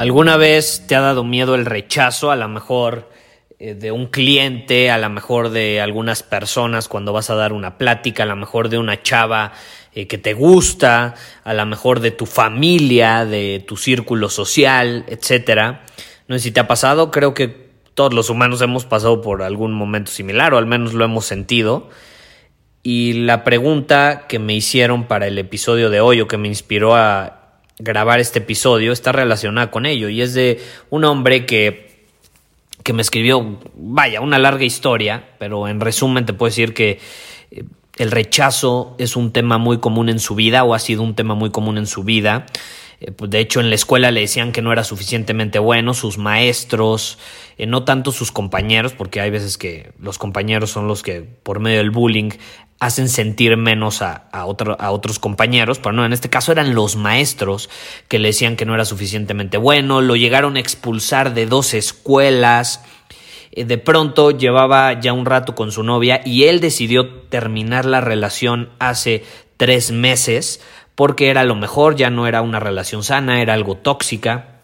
¿Alguna vez te ha dado miedo el rechazo? A lo mejor eh, de un cliente, a lo mejor de algunas personas cuando vas a dar una plática, a lo mejor de una chava eh, que te gusta, a lo mejor de tu familia, de tu círculo social, etcétera. No sé si te ha pasado, creo que todos los humanos hemos pasado por algún momento similar o al menos lo hemos sentido. Y la pregunta que me hicieron para el episodio de hoy o que me inspiró a grabar este episodio está relacionada con ello y es de un hombre que, que me escribió, vaya, una larga historia, pero en resumen te puedo decir que eh, el rechazo es un tema muy común en su vida o ha sido un tema muy común en su vida. Eh, pues, de hecho, en la escuela le decían que no era suficientemente bueno, sus maestros, eh, no tanto sus compañeros, porque hay veces que los compañeros son los que por medio del bullying hacen sentir menos a, otros compañeros, pero no, en este caso eran los maestros que le decían que no era suficientemente bueno, lo llegaron a expulsar de dos escuelas, eh, de pronto llevaba ya un rato con su novia y él decidió terminar la relación hace tres meses porque era lo mejor, ya no era una relación sana, era algo tóxica.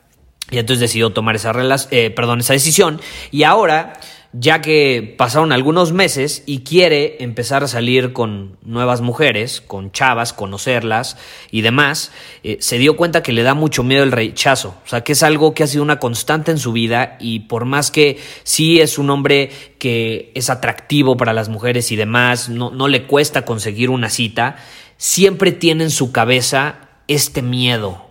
Y entonces decidió tomar esa, eh, perdón, esa decisión. Y ahora ya que pasaron algunos meses y quiere empezar a salir con nuevas mujeres, con chavas, conocerlas y demás, eh, se dio cuenta que le da mucho miedo el rechazo, o sea, que es algo que ha sido una constante en su vida y por más que sí es un hombre que es atractivo para las mujeres y demás, no, no le cuesta conseguir una cita, siempre tiene en su cabeza este miedo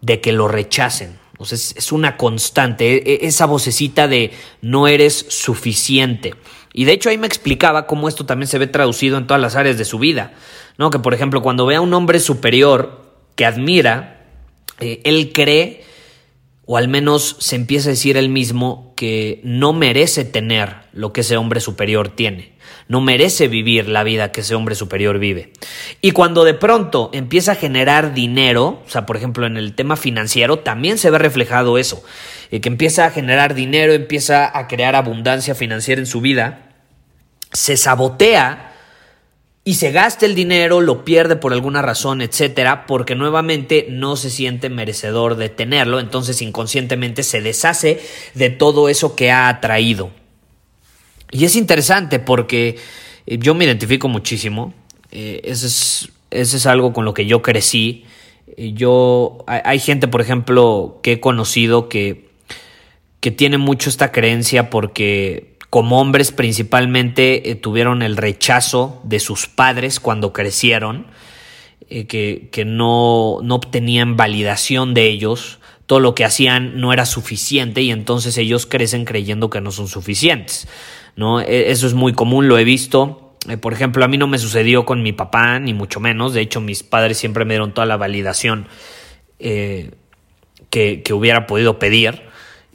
de que lo rechacen. Es, una constante, e, e, esa vocecita de no eres suficiente. Y de hecho ahí me explicaba cómo esto también se ve traducido en todas las áreas de su vida. ¿no? Que por ejemplo, cuando ve a un hombre superior que admira, eh, él cree, o al menos se empieza a decir él mismo, que no merece tener lo que ese hombre superior tiene no merece vivir la vida que ese hombre superior vive. Y cuando de pronto empieza a generar dinero, o sea, por ejemplo, en el tema financiero, también se ve reflejado eso, eh, que empieza a generar dinero, empieza a crear abundancia financiera en su vida, se sabotea y se gasta el dinero, lo pierde por alguna razón, etcétera, porque nuevamente no se siente merecedor de tenerlo, entonces inconscientemente se deshace de todo eso que ha atraído. Y es interesante porque eh, yo me identifico muchísimo. Eh, es, algo con lo que yo crecí. Eh, yo, hay, gente, por ejemplo, que he conocido que, que tiene mucho esta creencia porque como hombres principalmente tuvieron el rechazo de sus padres cuando crecieron, que, que no, no obtenían validación de ellos, todo lo que hacían no era suficiente y entonces ellos crecen creyendo que no son suficientes. ¿no? E, eso es muy común, lo he visto. Eh, por ejemplo, a mí no me sucedió con mi papá, ni mucho menos. De hecho, mis padres siempre me dieron toda la validación eh, que, hubiera podido pedir.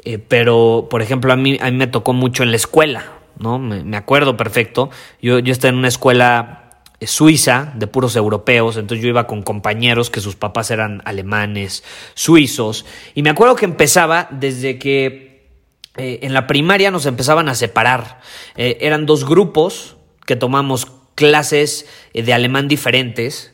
Eh, pero, por ejemplo, a mí, a mí me tocó mucho en la escuela, ¿no? Me, acuerdo perfecto. Yo, yo estaba en una escuela suiza de puros europeos, entonces yo iba con compañeros que sus papás eran alemanes, suizos, y me acuerdo que empezaba desde que eh, en la primaria nos empezaban a separar. Eh, eran dos grupos que tomamos clases eh, de alemán diferentes.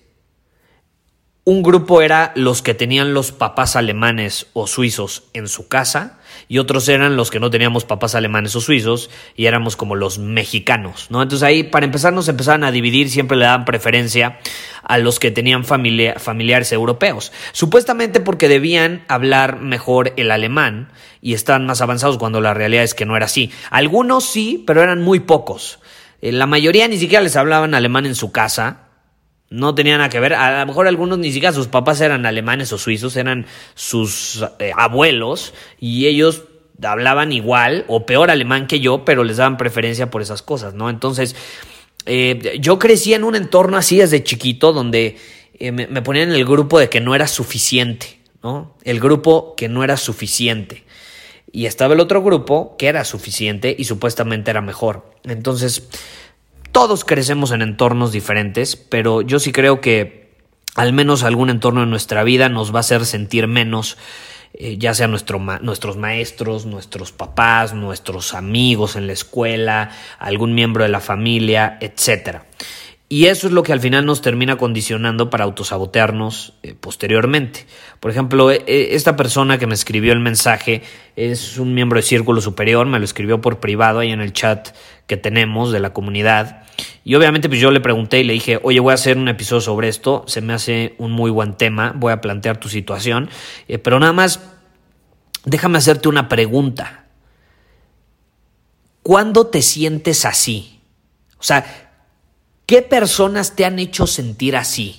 Un grupo era los que tenían los papás alemanes o suizos en su casa y otros eran los que no teníamos papás alemanes o suizos y éramos como los mexicanos, ¿no? Entonces ahí para empezar nos empezaban a dividir, siempre le daban preferencia a los que tenían familiares europeos, supuestamente porque debían hablar mejor el alemán y estaban más avanzados cuando la realidad es que no era así. Algunos sí, pero eran muy pocos. Eh, la mayoría ni siquiera les hablaban alemán en su casa, no tenía nada que ver. A lo mejor algunos ni siquiera sus papás eran alemanes o suizos, eran sus eh, abuelos y ellos hablaban igual o peor alemán que yo, pero les daban preferencia por esas cosas, ¿no? Entonces, eh, yo crecí en un entorno así desde chiquito donde eh, me, me, ponían en el grupo de que no era suficiente, ¿no? El grupo que no era suficiente. Y estaba el otro grupo que era suficiente y supuestamente era mejor. Entonces, todos crecemos en entornos diferentes, pero yo sí creo que al menos algún entorno en nuestra vida nos va a hacer sentir menos, eh, ya sea nuestro nuestros maestros, nuestros papás, nuestros amigos en la escuela, algún miembro de la familia, etcétera. Y eso es lo que al final nos termina condicionando para autosabotearnos eh, posteriormente. Por ejemplo, e, e, esta persona que me escribió el mensaje es un miembro de Círculo Superior, me lo escribió por privado ahí en el chat que tenemos de la comunidad. Y obviamente pues yo le pregunté y le dije, oye, voy a hacer un episodio sobre esto, se me hace un muy buen tema, voy a plantear tu situación, eh, pero nada más, déjame hacerte una pregunta. ¿Cuándo te sientes así? O sea, ¿Qué personas te han hecho sentir así?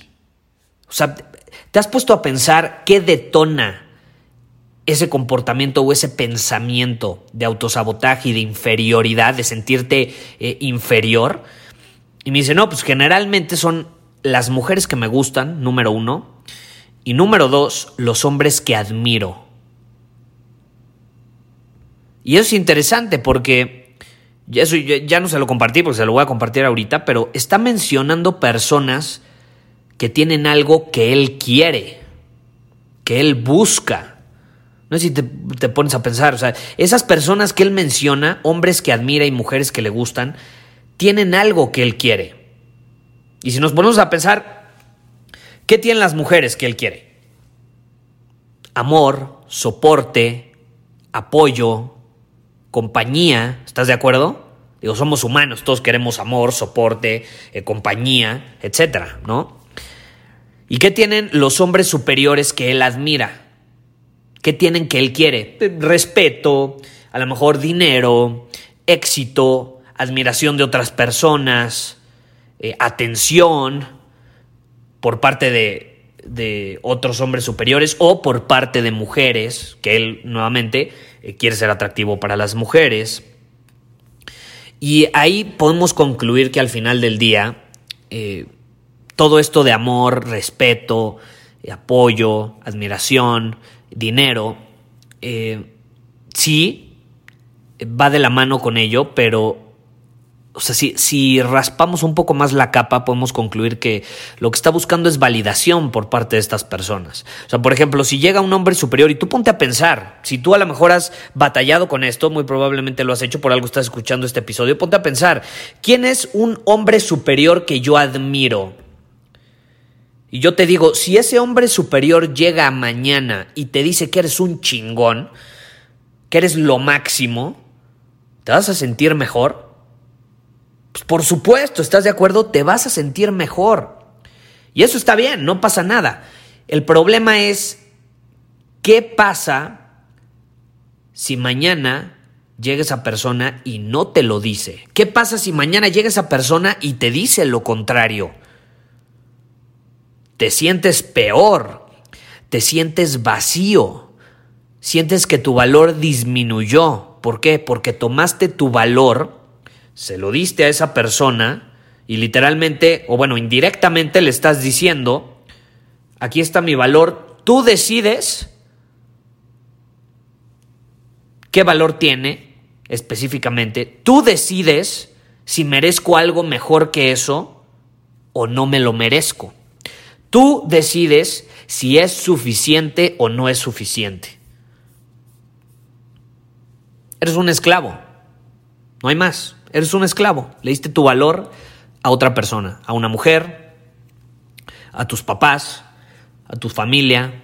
O sea, ¿te has puesto a pensar qué detona ese comportamiento o ese pensamiento de autosabotaje y de inferioridad, de sentirte eh, inferior? Y me dice, no, pues generalmente son las mujeres que me gustan, número uno, y número dos, los hombres que admiro. Y eso es interesante porque eso, ya, no se lo compartí porque se lo voy a compartir ahorita, pero está mencionando personas que tienen algo que él quiere, que él busca. No sé si te, te, pones a pensar, o sea, esas personas que él menciona, hombres que admira y mujeres que le gustan, tienen algo que él quiere. Y si nos ponemos a pensar, ¿qué tienen las mujeres que él quiere? Amor, soporte, apoyo, compañía, ¿estás de acuerdo? Digo, somos humanos, todos queremos amor, soporte, eh, compañía, etcétera, ¿no? ¿Y qué tienen los hombres superiores que él admira? ¿Qué tienen que él quiere? Respeto, a lo mejor dinero, éxito, admiración de otras personas, eh, atención por parte de, de otros hombres superiores o por parte de mujeres, que él nuevamente eh, quiere ser atractivo para las mujeres. Y ahí podemos concluir que al final del día, eh, todo esto de amor, respeto, apoyo, admiración, dinero, eh, sí va de la mano con ello, pero o sea, si, raspamos un poco más la capa, podemos concluir que lo que está buscando es validación por parte de estas personas. O sea, por ejemplo, si llega un hombre superior y tú ponte a pensar, si tú a lo mejor has batallado con esto, muy probablemente lo has hecho por algo estás escuchando este episodio, ponte a pensar, ¿quién es un hombre superior que yo admiro? Y yo te digo, si ese hombre superior llega mañana y te dice que eres un chingón, que eres lo máximo, ¿te vas a sentir mejor? Pues por supuesto, ¿estás de acuerdo? Te vas a sentir mejor. Y eso está bien, no pasa nada. El problema es, ¿qué pasa si mañana llega esa persona y no te lo dice? ¿Qué pasa si mañana llega esa persona y te dice lo contrario? Te sientes peor, te sientes vacío, sientes que tu valor disminuyó. ¿Por qué? Porque tomaste tu valor se lo diste a esa persona y literalmente, o bueno, indirectamente le estás diciendo, aquí está mi valor, tú decides qué valor tiene específicamente, tú decides si merezco algo mejor que eso o no me lo merezco. Tú decides si es suficiente o no es suficiente. Eres un esclavo, no hay más. Eres un esclavo. Le diste tu valor a otra persona, a una mujer, a tus papás, a tu familia,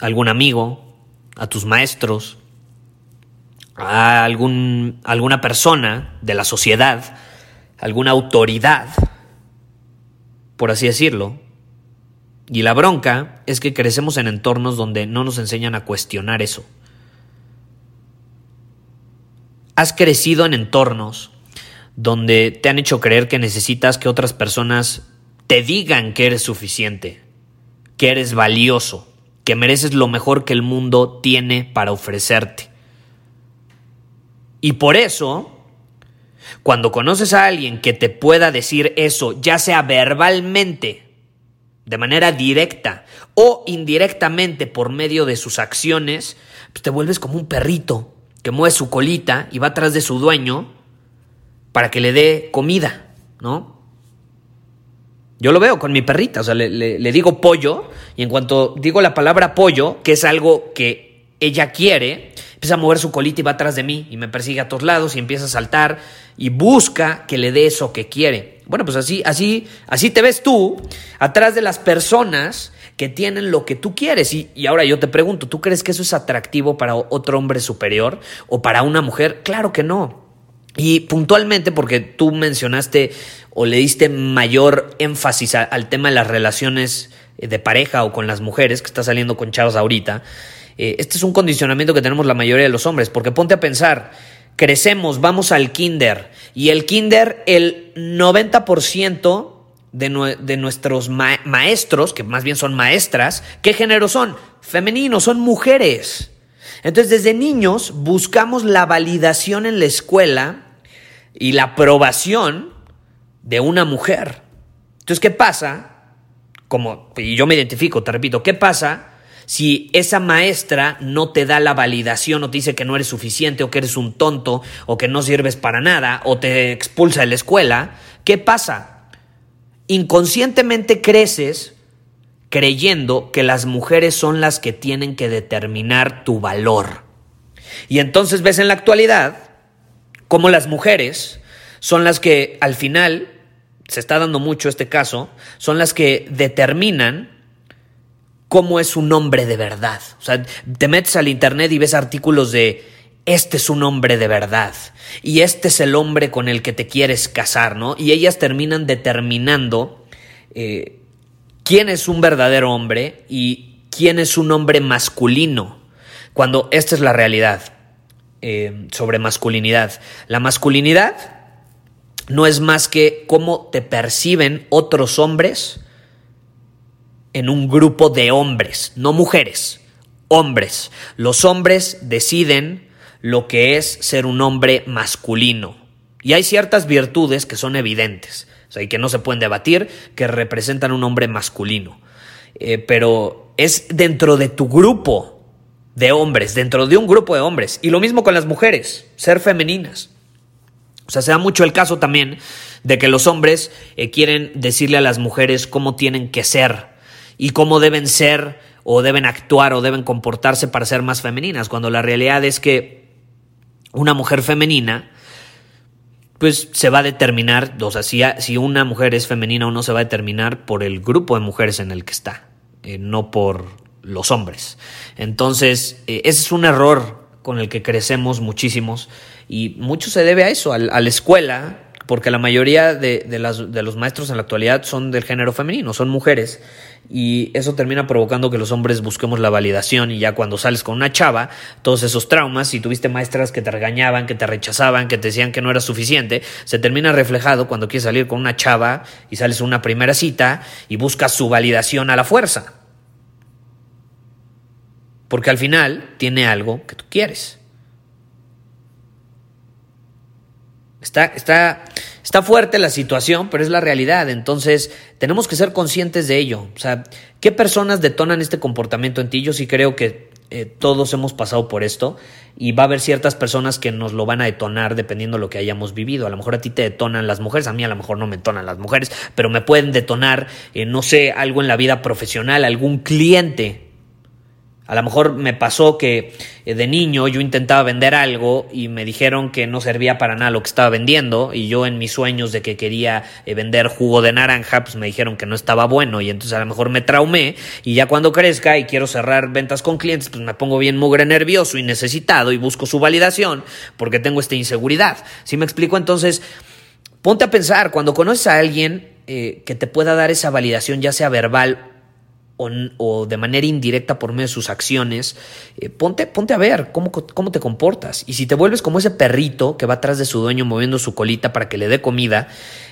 a algún amigo, a tus maestros, a algún, alguna persona de la sociedad, alguna autoridad, por así decirlo. Y la bronca es que crecemos en entornos donde no nos enseñan a cuestionar eso. Has crecido en entornos donde te han hecho creer que necesitas que otras personas te digan que eres suficiente, que eres valioso, que mereces lo mejor que el mundo tiene para ofrecerte. Y por eso, cuando conoces a alguien que te pueda decir eso, ya sea verbalmente, de manera directa o indirectamente por medio de sus acciones, pues te vuelves como un perrito que mueve su colita y va atrás de su dueño para que le dé comida, ¿no? Yo lo veo con mi perrita, o sea, le, digo pollo y en cuanto digo la palabra pollo, que es algo que ella quiere, empieza a mover su colita y va atrás de mí y me persigue a todos lados y empieza a saltar y busca que le dé eso que quiere. Bueno, pues así, así, así te ves tú atrás de las personas que tienen lo que tú quieres. Y, y, ahora yo te pregunto, ¿tú crees que eso es atractivo para otro hombre superior o para una mujer? Claro que no. Y puntualmente, porque tú mencionaste o le diste mayor énfasis al tema de las relaciones eh, de pareja o con las mujeres, que está saliendo con chavos ahorita, eh, este es un condicionamiento que tenemos la mayoría de los hombres, porque ponte a pensar, crecemos, vamos al kinder, y el kinder, el 90% de, de nuestros maestros, que más bien son maestras, ¿qué género son? Femeninos, son mujeres. Entonces, desde niños buscamos la validación en la escuela y la aprobación de una mujer. Entonces, ¿qué pasa? Como, y yo me identifico, te repito, ¿qué pasa si esa maestra no te da la validación o te dice que no eres suficiente o que eres un tonto o que no sirves para nada o te expulsa de la escuela? ¿Qué pasa? Inconscientemente creces creyendo que las mujeres son las que tienen que determinar tu valor. Y entonces ves en la actualidad cómo las mujeres son las que al final, se está dando mucho este caso, son las que determinan cómo es un hombre de verdad. O sea, te metes al internet y ves artículos de este es un hombre de verdad y este es el hombre con el que te quieres casar, ¿no? Y ellas terminan determinando eh, quién es un verdadero hombre y quién es un hombre masculino, cuando esta es la realidad eh, sobre masculinidad. La masculinidad no es más que cómo te perciben otros hombres en un grupo de hombres, no mujeres, hombres. Los hombres deciden lo que es ser un hombre masculino. Y hay ciertas virtudes que son evidentes, y que no se pueden debatir, que representan un hombre masculino. Eh, pero es dentro de tu grupo de hombres, dentro de un grupo de hombres. Y lo mismo con las mujeres, ser femeninas. O sea, se da mucho el caso también de que los hombres eh, quieren decirle a las mujeres cómo tienen que ser y cómo deben ser o deben actuar o deben comportarse para ser más femeninas, cuando la realidad es que una mujer femenina pues se va a determinar, o sea, si, si una mujer es femenina o no se va a determinar por el grupo de mujeres en el que está, eh, no por los hombres. Entonces, eh, ese es un error con el que crecemos muchísimos y mucho se debe a eso, a la escuela, porque la mayoría de, los maestros en la actualidad son del género femenino, son mujeres, y eso termina provocando que los hombres busquemos la validación y ya cuando sales con una chava, todos esos traumas, si tuviste maestras que te regañaban, que te rechazaban, que te decían que no era suficiente, se termina reflejado cuando quieres salir con una chava y sales una primera cita y buscas su validación a la fuerza. Porque al final tiene algo que tú quieres. Está, está, está fuerte la situación, pero es la realidad. Entonces, tenemos que ser conscientes de ello. O sea, ¿qué personas detonan este comportamiento en ti? Yo sí creo que eh, todos hemos pasado por esto y va a haber ciertas personas que nos lo van a detonar dependiendo de lo que hayamos vivido. A lo mejor a ti te detonan las mujeres, a mí a lo mejor no me detonan las mujeres, pero me pueden detonar, eh, no sé, algo en la vida profesional, algún cliente A lo mejor me pasó que eh, de niño yo intentaba vender algo y me dijeron que no servía para nada lo que estaba vendiendo y yo en mis sueños de que quería eh, vender jugo de naranja pues me dijeron que no estaba bueno y entonces a lo mejor me traumé y ya cuando crezca y quiero cerrar ventas con clientes pues me pongo bien mugre nervioso y necesitado y busco su validación porque tengo esta inseguridad. ¿Sí me explico? Entonces ponte a pensar cuando conoces a alguien eh, que te pueda dar esa validación ya sea verbal o, de manera indirecta por medio de sus acciones, eh, ponte, ponte a ver cómo, cómo te comportas. Y si te vuelves como ese perrito que va atrás de su dueño moviendo su colita para que le dé comida,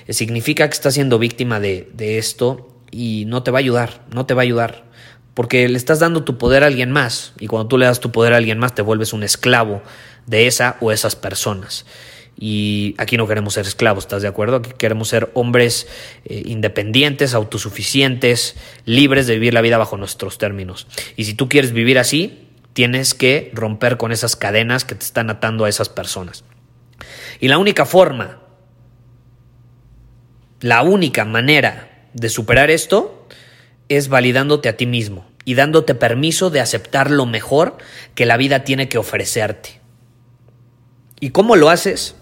eh, significa que está siendo víctima de, de esto y no te va a ayudar, no te va a ayudar. Porque le estás dando tu poder a alguien más y cuando tú le das tu poder a alguien más te vuelves un esclavo de esa o esas personas. Y aquí no queremos ser esclavos, ¿estás de acuerdo? Aquí queremos ser hombres eh, independientes, autosuficientes, libres de vivir la vida bajo nuestros términos. Y si tú quieres vivir así, tienes que romper con esas cadenas que te están atando a esas personas. Y la única forma, la única manera de superar esto es validándote a ti mismo y dándote permiso de aceptar lo mejor que la vida tiene que ofrecerte. ¿Y cómo lo haces?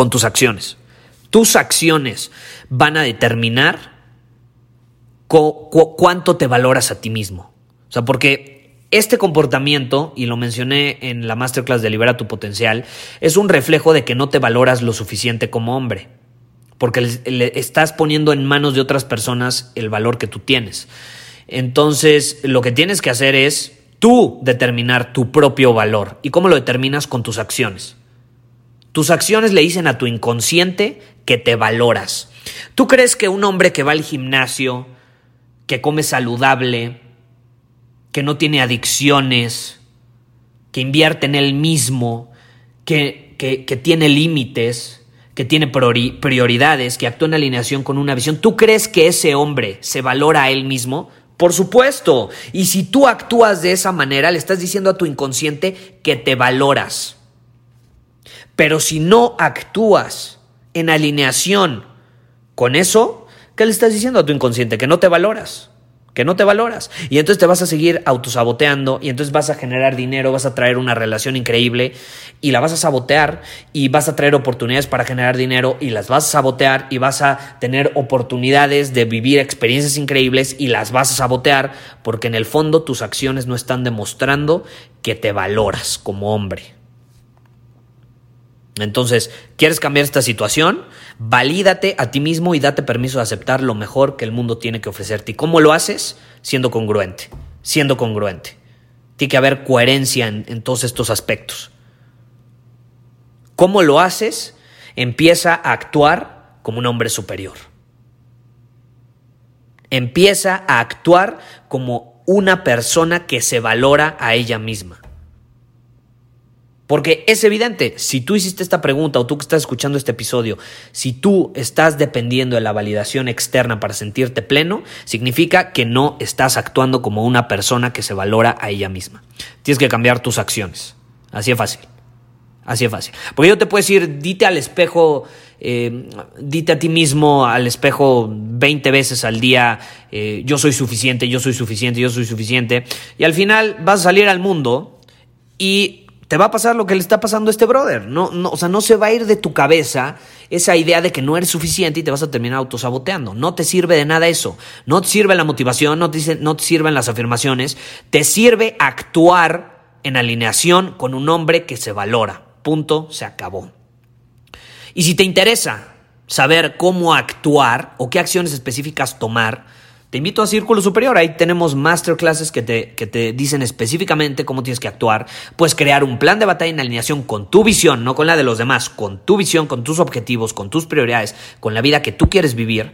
Con tus acciones. Tus acciones van a determinar cuánto te valoras a ti mismo. O sea, porque este comportamiento, y lo mencioné en la masterclass de Libera tu Potencial, es un reflejo de que no te valoras lo suficiente como hombre. Porque le estás poniendo en manos de otras personas el valor que tú tienes. Entonces, lo que tienes que hacer es tú determinar tu propio valor. ¿Y cómo lo determinas? Con tus acciones. Tus acciones le dicen a tu inconsciente que te valoras. ¿Tú crees que un hombre que va al gimnasio, que come saludable, que no tiene adicciones, que invierte en él mismo, que, que, tiene límites, que tiene prioridades, que actúa en alineación con una visión, ¿tú crees que ese hombre se valora a él mismo? Por supuesto. Y si tú actúas de esa manera, le estás diciendo a tu inconsciente que te valoras. Pero si no actúas en alineación con eso, ¿qué le estás diciendo a tu inconsciente? Que no te valoras, que no te valoras. Y entonces te vas a seguir autosaboteando y entonces vas a generar dinero, vas a traer una relación increíble y la vas a sabotear y vas a traer oportunidades para generar dinero y las vas a sabotear y vas a tener oportunidades de vivir experiencias increíbles y las vas a sabotear porque en el fondo tus acciones no están demostrando que te valoras como hombre. Entonces, ¿quieres cambiar esta situación? Valídate a ti mismo y date permiso de aceptar lo mejor que el mundo tiene que ofrecerte. ¿Y cómo lo haces? Siendo congruente, siendo congruente. Tiene que haber coherencia en, en todos estos aspectos. ¿Cómo lo haces? Empieza a actuar como un hombre superior. Empieza a actuar como una persona que se valora a ella misma. Porque es evidente, si tú hiciste esta pregunta o tú que estás escuchando este episodio, si tú estás dependiendo de la validación externa para sentirte pleno, significa que no estás actuando como una persona que se valora a ella misma. Tienes que cambiar tus acciones. Así es fácil. Así es fácil. Porque yo te puedo decir, dite al espejo, eh, dite a ti mismo al espejo 20 veces al día, eh, yo soy suficiente, yo soy suficiente, yo soy suficiente. Y al final vas a salir al mundo y te va a pasar lo que le está pasando a este brother. No, no, o sea, no se va a ir de tu cabeza esa idea de que no eres suficiente y te vas a terminar autosaboteando. No te sirve de nada eso. No te sirve la motivación, no no te sirven las afirmaciones. Te sirve actuar en alineación con un hombre que se valora. Punto, se acabó. Y si te interesa saber cómo actuar o qué acciones específicas tomar, te invito a Círculo Superior, ahí tenemos masterclasses que te, que te dicen específicamente cómo tienes que actuar. Puedes crear un plan de batalla en alineación con tu visión, no con la de los demás, con tu visión, con tus objetivos, con tus prioridades, con la vida que tú quieres vivir.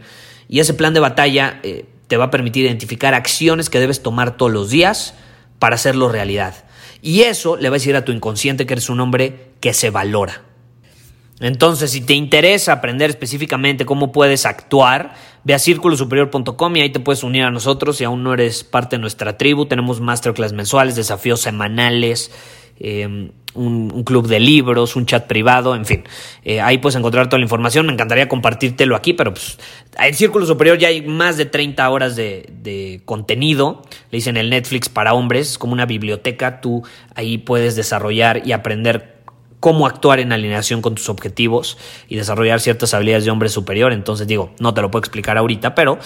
Y ese plan de batalla eh, te va a permitir identificar acciones que debes tomar todos los días para hacerlo realidad. Y eso le va a decir a tu inconsciente que eres un hombre que se valora. Entonces, si te interesa aprender específicamente cómo puedes actuar, ve a círculosuperior.com y ahí te puedes unir a nosotros. Si aún no eres parte de nuestra tribu, tenemos masterclass mensuales, desafíos semanales, em, un, club de libros, un chat privado, en fin. Eh, ahí puedes encontrar toda la información. Me encantaría compartírtelo aquí, pero pues, en Círculo Superior ya hay más de 30 horas de, de contenido. Le dicen el Netflix para hombres, es como una biblioteca. Tú ahí puedes desarrollar y aprender cómo actuar en alineación con tus objetivos y desarrollar ciertas habilidades de hombre superior. Entonces digo, no te lo puedo explicar ahorita, pero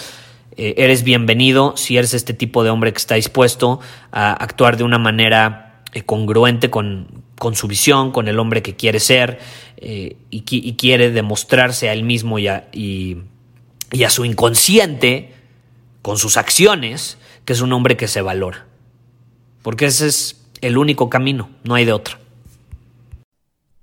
eh, eres bienvenido si eres este tipo de hombre que está dispuesto a actuar de una manera eh, congruente con, con, su visión, con el hombre que quiere ser eh, y, quiere demostrarse a él mismo y a, y a su inconsciente con sus acciones que es un hombre que se valora. Porque ese es el único camino, no hay de otro.